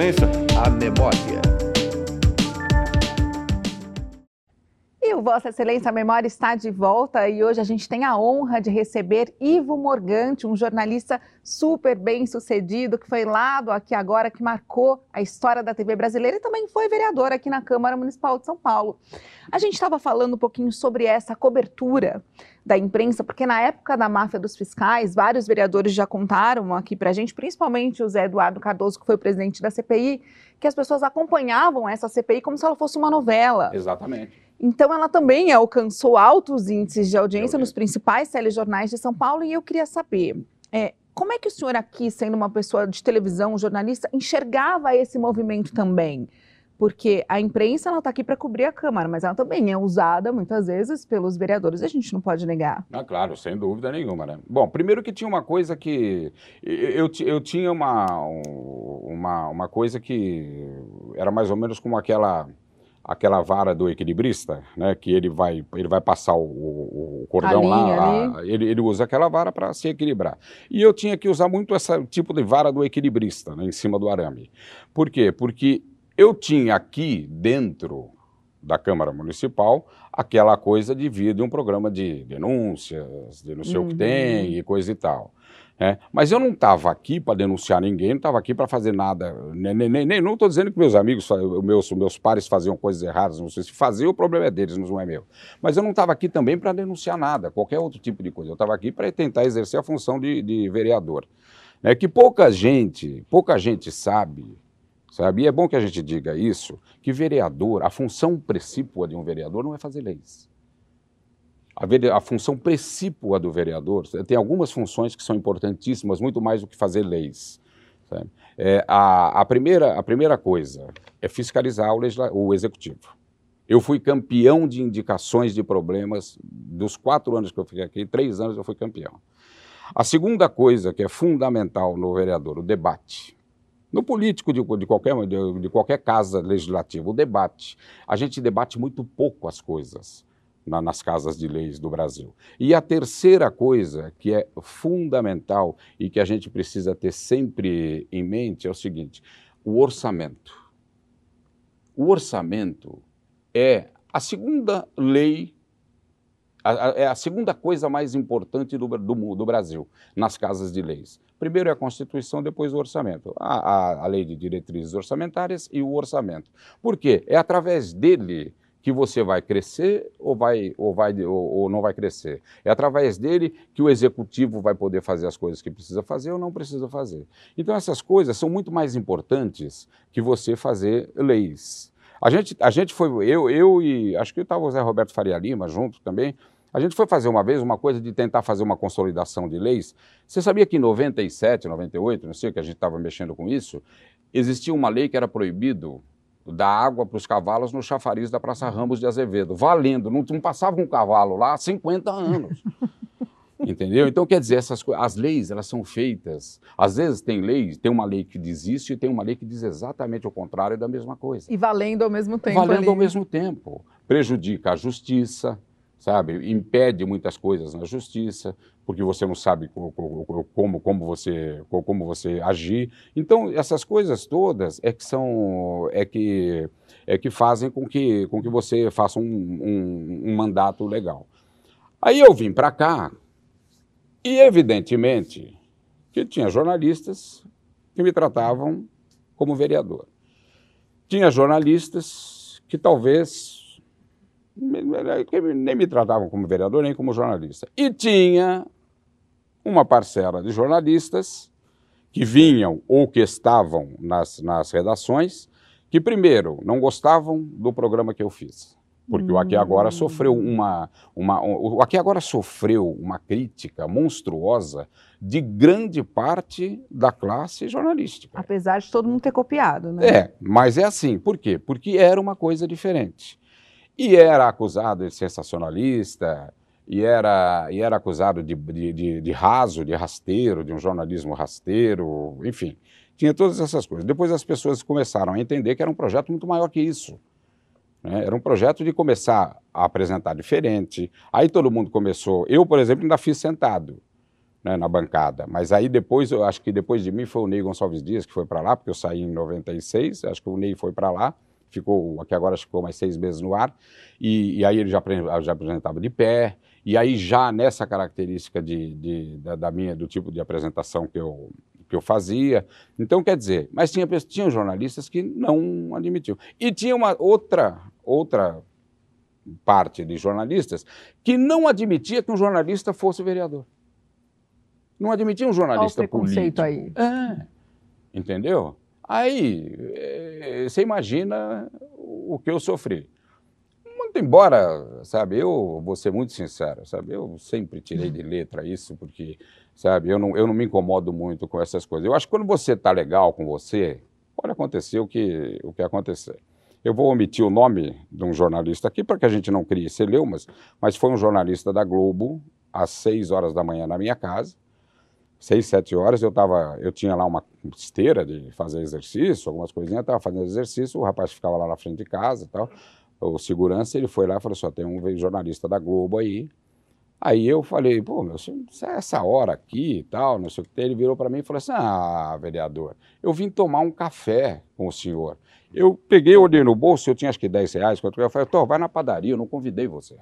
Excelência, a memória. Vossa Excelência a Memória está de volta e hoje a gente tem a honra de receber Ivo Morgante, um jornalista super bem sucedido, que foi lá do Aqui Agora, que marcou a história da TV brasileira e também foi vereador aqui na Câmara Municipal de São Paulo. A gente estava falando um pouquinho sobre essa cobertura da imprensa, porque na época da máfia dos fiscais, vários vereadores já contaram aqui para a gente, principalmente o Zé Eduardo Cardoso, que foi presidente da CPI, que as pessoas acompanhavam essa CPI como se ela fosse uma novela. Exatamente. Então, ela também alcançou altos índices de audiência nos principais telejornais de São Paulo e eu queria saber. É, como é que o senhor aqui, sendo uma pessoa de televisão, um jornalista, enxergava esse movimento também? Porque a imprensa está aqui para cobrir a Câmara, mas ela também é usada muitas vezes pelos vereadores, a gente não pode negar. Ah, claro, sem dúvida nenhuma, né? Bom, primeiro que tinha uma coisa que. Eu, eu tinha uma, uma, uma coisa que era mais ou menos como aquela aquela vara do equilibrista, né, que ele vai, ele vai passar o, o, o cordão lá, a, ele, ele usa aquela vara para se equilibrar. E eu tinha que usar muito esse tipo de vara do equilibrista, né, em cima do arame. Por quê? Porque eu tinha aqui dentro da Câmara Municipal aquela coisa de vir de um programa de denúncias, de não sei uhum. o que tem e coisa e tal. É, mas eu não estava aqui para denunciar ninguém, não estava aqui para fazer nada. Nem, nem, nem não estou dizendo que meus amigos, meus, meus pares faziam coisas erradas, não sei se faziam, o problema é deles, não é meu. Mas eu não estava aqui também para denunciar nada, qualquer outro tipo de coisa. Eu estava aqui para tentar exercer a função de, de vereador. É que pouca gente, pouca gente sabe, sabe? E é bom que a gente diga isso, que vereador, a função precípua de um vereador não é fazer leis. A, a, função precípua do vereador tem algumas funções que são importantíssimas, muito mais do que fazer leis. É, a, a, primeira, a primeira coisa é fiscalizar o, o executivo. Eu fui campeão de indicações de problemas dos quatro anos que eu fiquei aqui, três anos eu fui campeão. A segunda coisa que é fundamental no vereador, o debate. No político de, de, qualquer, de, de qualquer casa legislativa, o debate. A gente debate muito pouco as coisas na, nas casas de leis do Brasil. E a terceira coisa que é fundamental e que a gente precisa ter sempre em mente é o seguinte: o orçamento. O orçamento é a segunda lei, a, a, é a segunda coisa mais importante do, do, do, Brasil nas casas de leis. Primeiro é a Constituição, depois o orçamento. A, a lei de diretrizes orçamentárias e o orçamento. Por quê? É através dele que você vai crescer ou, vai, ou, vai, ou, ou, não vai crescer. É através dele que o executivo vai poder fazer as coisas que precisa fazer ou não precisa fazer. Então, essas coisas são muito mais importantes que você fazer leis. A gente, a gente foi, eu, eu e acho que estava o Zé Roberto Faria Lima junto também. A gente foi fazer uma vez uma coisa de tentar fazer uma consolidação de leis. Você sabia que em 97, 98, não sei que a gente estava mexendo com isso, existia uma lei que era proibido da água para os cavalos no chafariz da Praça Ramos de Azevedo, valendo, não, não passava um cavalo lá há 50 anos. Entendeu? Então, quer dizer, essas as leis, elas são feitas. Às vezes tem lei, tem uma lei que diz isso e tem uma lei que diz exatamente o contrário da mesma coisa. E valendo ao mesmo tempo. Valendo ali. ao mesmo tempo. Prejudica a justiça, sabe? Impede muitas coisas na justiça, porque você não sabe como, como, como, você, como você agir. Então, essas coisas todas é que são é que, é que fazem com que, com que você faça um, um, um mandato legal. Aí eu vim para cá e, evidentemente, que tinha jornalistas que me tratavam como vereador. Tinha jornalistas que talvez nem me tratavam como vereador nem como jornalista. E tinha uma parcela de jornalistas que vinham ou que estavam nas, nas redações que, primeiro, não gostavam do programa que eu fiz. Porque hum. o Aqui Agora sofreu uma, uma. O Aqui Agora sofreu uma crítica monstruosa de grande parte da classe jornalística. Apesar de todo mundo ter copiado, né? É, mas é assim. Por quê? Porque era uma coisa diferente. E era acusado de sensacionalista, e era, e era acusado de, de, de, de raso, de rasteiro, de um jornalismo rasteiro, enfim. Tinha todas essas coisas. Depois as pessoas começaram a entender que era um projeto muito maior que isso. Né? Era um projeto de começar a apresentar diferente. Aí todo mundo começou. Eu, por exemplo, ainda fiz sentado. né, na bancada. Mas aí depois, eu acho que depois de mim foi o Ney Gonçalves Dias que foi para lá, porque eu saí em 96, acho que o Ney foi para lá, ficou, aqui agora ficou mais seis meses no ar, e, e aí ele já, já apresentava de pé, e aí já nessa característica de, de da, da, minha, do tipo de apresentação que eu, que eu fazia. Então, quer dizer, mas tinha, tinha jornalistas que não admitiam. E tinha uma outra, outra parte de jornalistas que não admitia que um jornalista fosse vereador. Não admitia um jornalista Qual o político. aí? É, entendeu? Aí, é, você imagina o que eu sofri. Muito embora, sabe, eu vou ser muito sincero, sabe, eu sempre tirei de letra isso, porque, sabe, eu não, eu não me incomodo muito com essas coisas. Eu acho que quando você está legal com você, pode acontecer o que, o que acontecer. Eu vou omitir o nome de um jornalista aqui para que a gente não crie celeumas, mas foi um jornalista da Globo, às seis horas da manhã na minha casa, seis, sete horas, eu tava, eu tinha lá uma esteira de fazer exercício, algumas coisinhas, estava fazendo exercício, o rapaz ficava lá na frente de casa e tal, o segurança, ele foi lá e falou assim, tem um jornalista da Globo aí, aí eu falei, pô, meu, é essa hora aqui e tal, não sei o que, ele virou para mim e falou assim, ah, vereador, eu vim tomar um café com o senhor, eu peguei, olhei no bolso, eu tinha acho que 10 reais, quanto eu falei, tô, vai na padaria, eu não convidei você.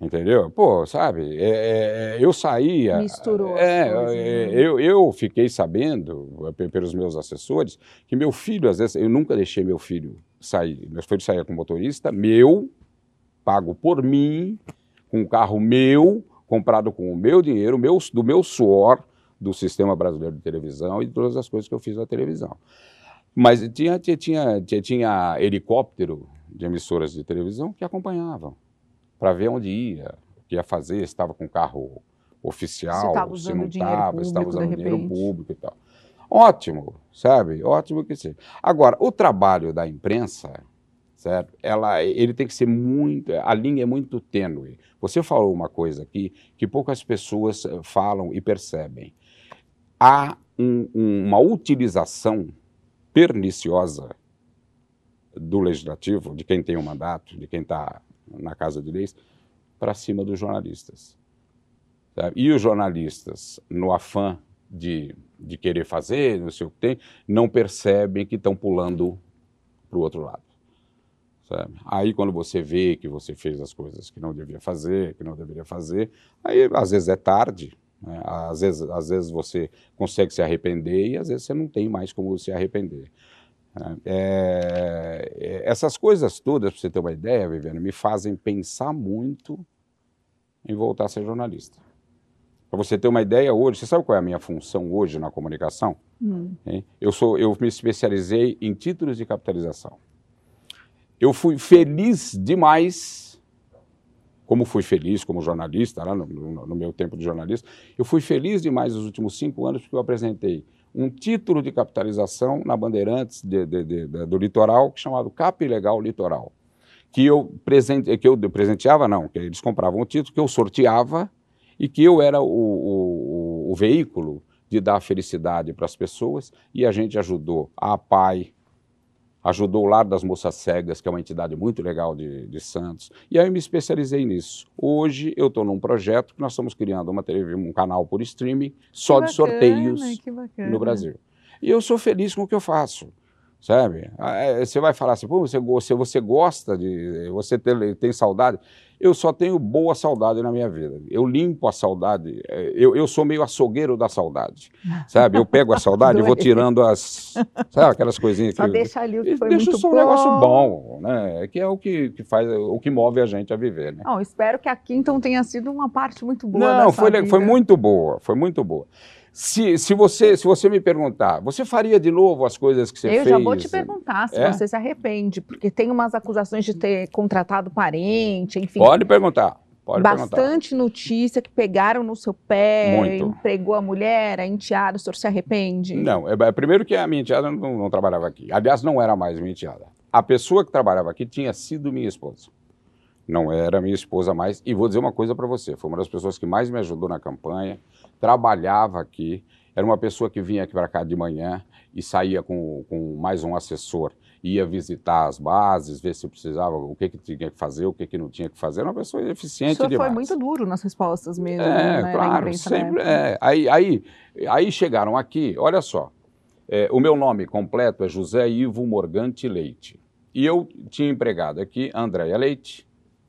Entendeu? Pô, sabe, é, é, é eu saía. Misturou. É, é, eu, eu fiquei sabendo, pelos meus assessores, que meu filho, às vezes, eu nunca deixei meu filho sair. Meu filho saía com motorista, meu, pago por mim, com um carro meu, comprado com o meu dinheiro, meu, do meu suor, do Sistema Brasileiro de Televisão e de todas as coisas que eu fiz na televisão. Mas tinha, tinha, tinha, tinha helicóptero de emissoras de televisão que acompanhavam para ver onde ia, o que ia fazer, se estava com carro oficial, se, se não estava, se estava usando dinheiro público e tal. Ótimo, sabe? Ótimo que seja. Agora, o trabalho da imprensa, certo? Ela, ele tem que ser muito, a linha é muito tênue. Você falou uma coisa aqui que poucas pessoas eh, falam e percebem. Há um, uma utilização perniciosa do legislativo, de quem tem o um mandato, de quem está na Casa de Leis, para cima dos jornalistas. Sabe? E os jornalistas, no afã de, de querer fazer, não sei o que tem, não percebem que estão pulando para o outro lado. Sabe? Aí quando você vê que você fez as coisas que não devia fazer, que não deveria fazer, aí às vezes é tarde, né? às, vezes, às vezes você consegue se arrepender e às vezes você não tem mais como se arrepender. É, é, essas coisas todas, para você ter uma ideia, Viviane, me fazem pensar muito em voltar a ser jornalista. Para você ter uma ideia hoje, você sabe qual é a minha função hoje na comunicação? Hum. Eu, sou, eu me especializei em títulos de capitalização. Eu fui feliz demais, como fui feliz como jornalista, lá no, no, no meu tempo de jornalista, eu fui feliz demais nos últimos cinco anos porque eu apresentei um título de capitalização na Bandeirantes de, de, de, do litoral, chamado Cap Legal Litoral, que eu, presente, que eu presenteava, não, que eles compravam o título, que eu sorteava e que eu era o, o, o veículo de dar felicidade para as pessoas e a gente ajudou a PAI, ajudou o Lar das Moças Cegas, que é uma entidade muito legal de, de Santos, e aí eu me especializei nisso. Hoje eu estou num projeto que nós estamos criando uma TV, um canal por streaming só bacana, de sorteios no Brasil. E eu sou feliz com o que eu faço sabe? Ah, é, você vai falar assim, Pô, você, você, gosta de, você tem, tem saudade. Eu só tenho boa saudade na minha vida. Eu limpo a saudade, é, eu, eu sou meio açougueiro da saudade, sabe? Eu pego a saudade e vou tirando as, sabe, aquelas coisinhas. Só que, deixa ali o que foi deixa muito só bom. um negócio bom, né? Que é o que, que faz, o que move a gente a viver, né? Não, espero que aqui então tenha sido uma parte muito boa Não, foi, vida. foi muito boa, foi muito boa. Se, se, você, se você me perguntar, você faria de novo as coisas que você eu fez? Eu já vou te perguntar se é? você se arrepende, porque tem umas acusações de ter contratado parente, enfim. Pode perguntar. Pode Bastante perguntar. notícia que pegaram no seu pé, Muito. empregou a mulher, a enteada, o senhor se arrepende? Não, é, primeiro que a minha enteada não, não trabalhava aqui. Aliás, não era mais minha enteada. A pessoa que trabalhava aqui tinha sido minha esposa. não era minha esposa mais. E vou dizer uma coisa para você: foi uma das pessoas que mais me ajudou na campanha, trabalhava aqui, era uma pessoa que vinha aqui para cá de manhã e saía com, com mais um assessor ia visitar as bases, ver se precisava, o que, que tinha que fazer, o que, que não tinha que fazer. Era uma pessoa eficiente o demais. foi muito duro nas respostas mesmo. É, né, claro, imprensa, sempre. né? É. Aí, aí, aí chegaram aqui, olha só, é, o meu nome completo é José Ivo Morgante Leite. E eu tinha empregado aqui a Andréia Leite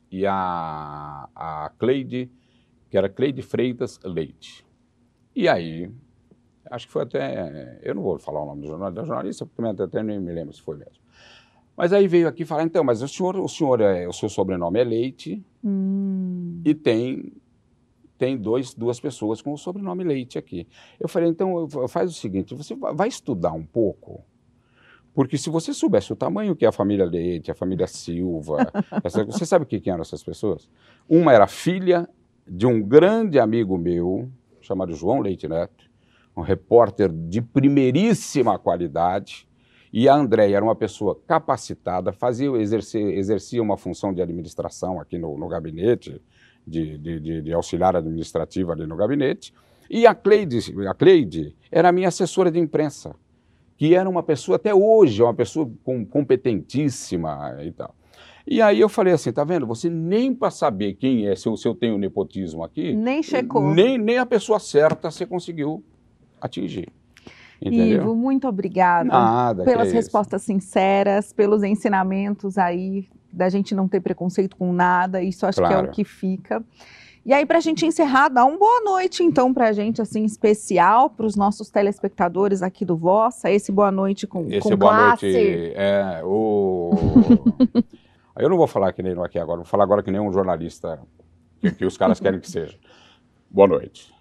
e a, a Cleide, que era Cleide Freitas Leite. E aí, acho que foi até. Eu não vou falar o nome do jornal, da jornalista, porque também até nem me lembro se foi mesmo. Mas aí veio aqui falar, então, mas o senhor, o senhor é, o seu sobrenome é Leite Hum, e tem tem dois, duas pessoas com o sobrenome Leite aqui. Eu falei, então faz o seguinte, você vai estudar um pouco, porque se você soubesse o tamanho que é a família Leite, a família Silva, essa, você sabe o que, que eram essas pessoas? Uma era filha de um grande amigo meu, chamado João Leite Neto, um repórter de primeiríssima qualidade, e a Andréia era uma pessoa capacitada, fazia, exercia, exercia uma função de administração aqui no, no gabinete, de, de, de, de, auxiliar administrativo ali no gabinete. E a Cleide, a Cleide era a minha assessora de imprensa, que era uma pessoa, até hoje, uma pessoa com, competentíssima e tal. E aí eu falei assim, tá vendo? Você nem para saber quem é, se eu, se eu tenho nepotismo aqui, nem checou. Nem, nem a pessoa certa você conseguiu atingir. Entendeu? Ivo, muito obrigada Nada, pelas é respostas sinceras, pelos ensinamentos aí da gente não ter preconceito com nada. Isso acho Claro. que é o que fica. E aí, para a gente encerrar, dá uma boa noite, então, para a gente, assim, especial, para os nossos telespectadores aqui do Vossa. Esse boa noite com, Esse com boa classe. noite é o. Eu não vou falar que nem aqui agora, vou falar agora que nem um jornalista que, que os caras querem que seja. Boa noite.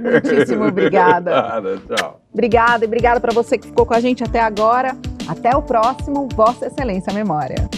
Muitíssimo obrigada. Nada, tchau. Obrigada e obrigada para você que ficou com a gente até agora. Até o próximo Vossa Excelência Memória.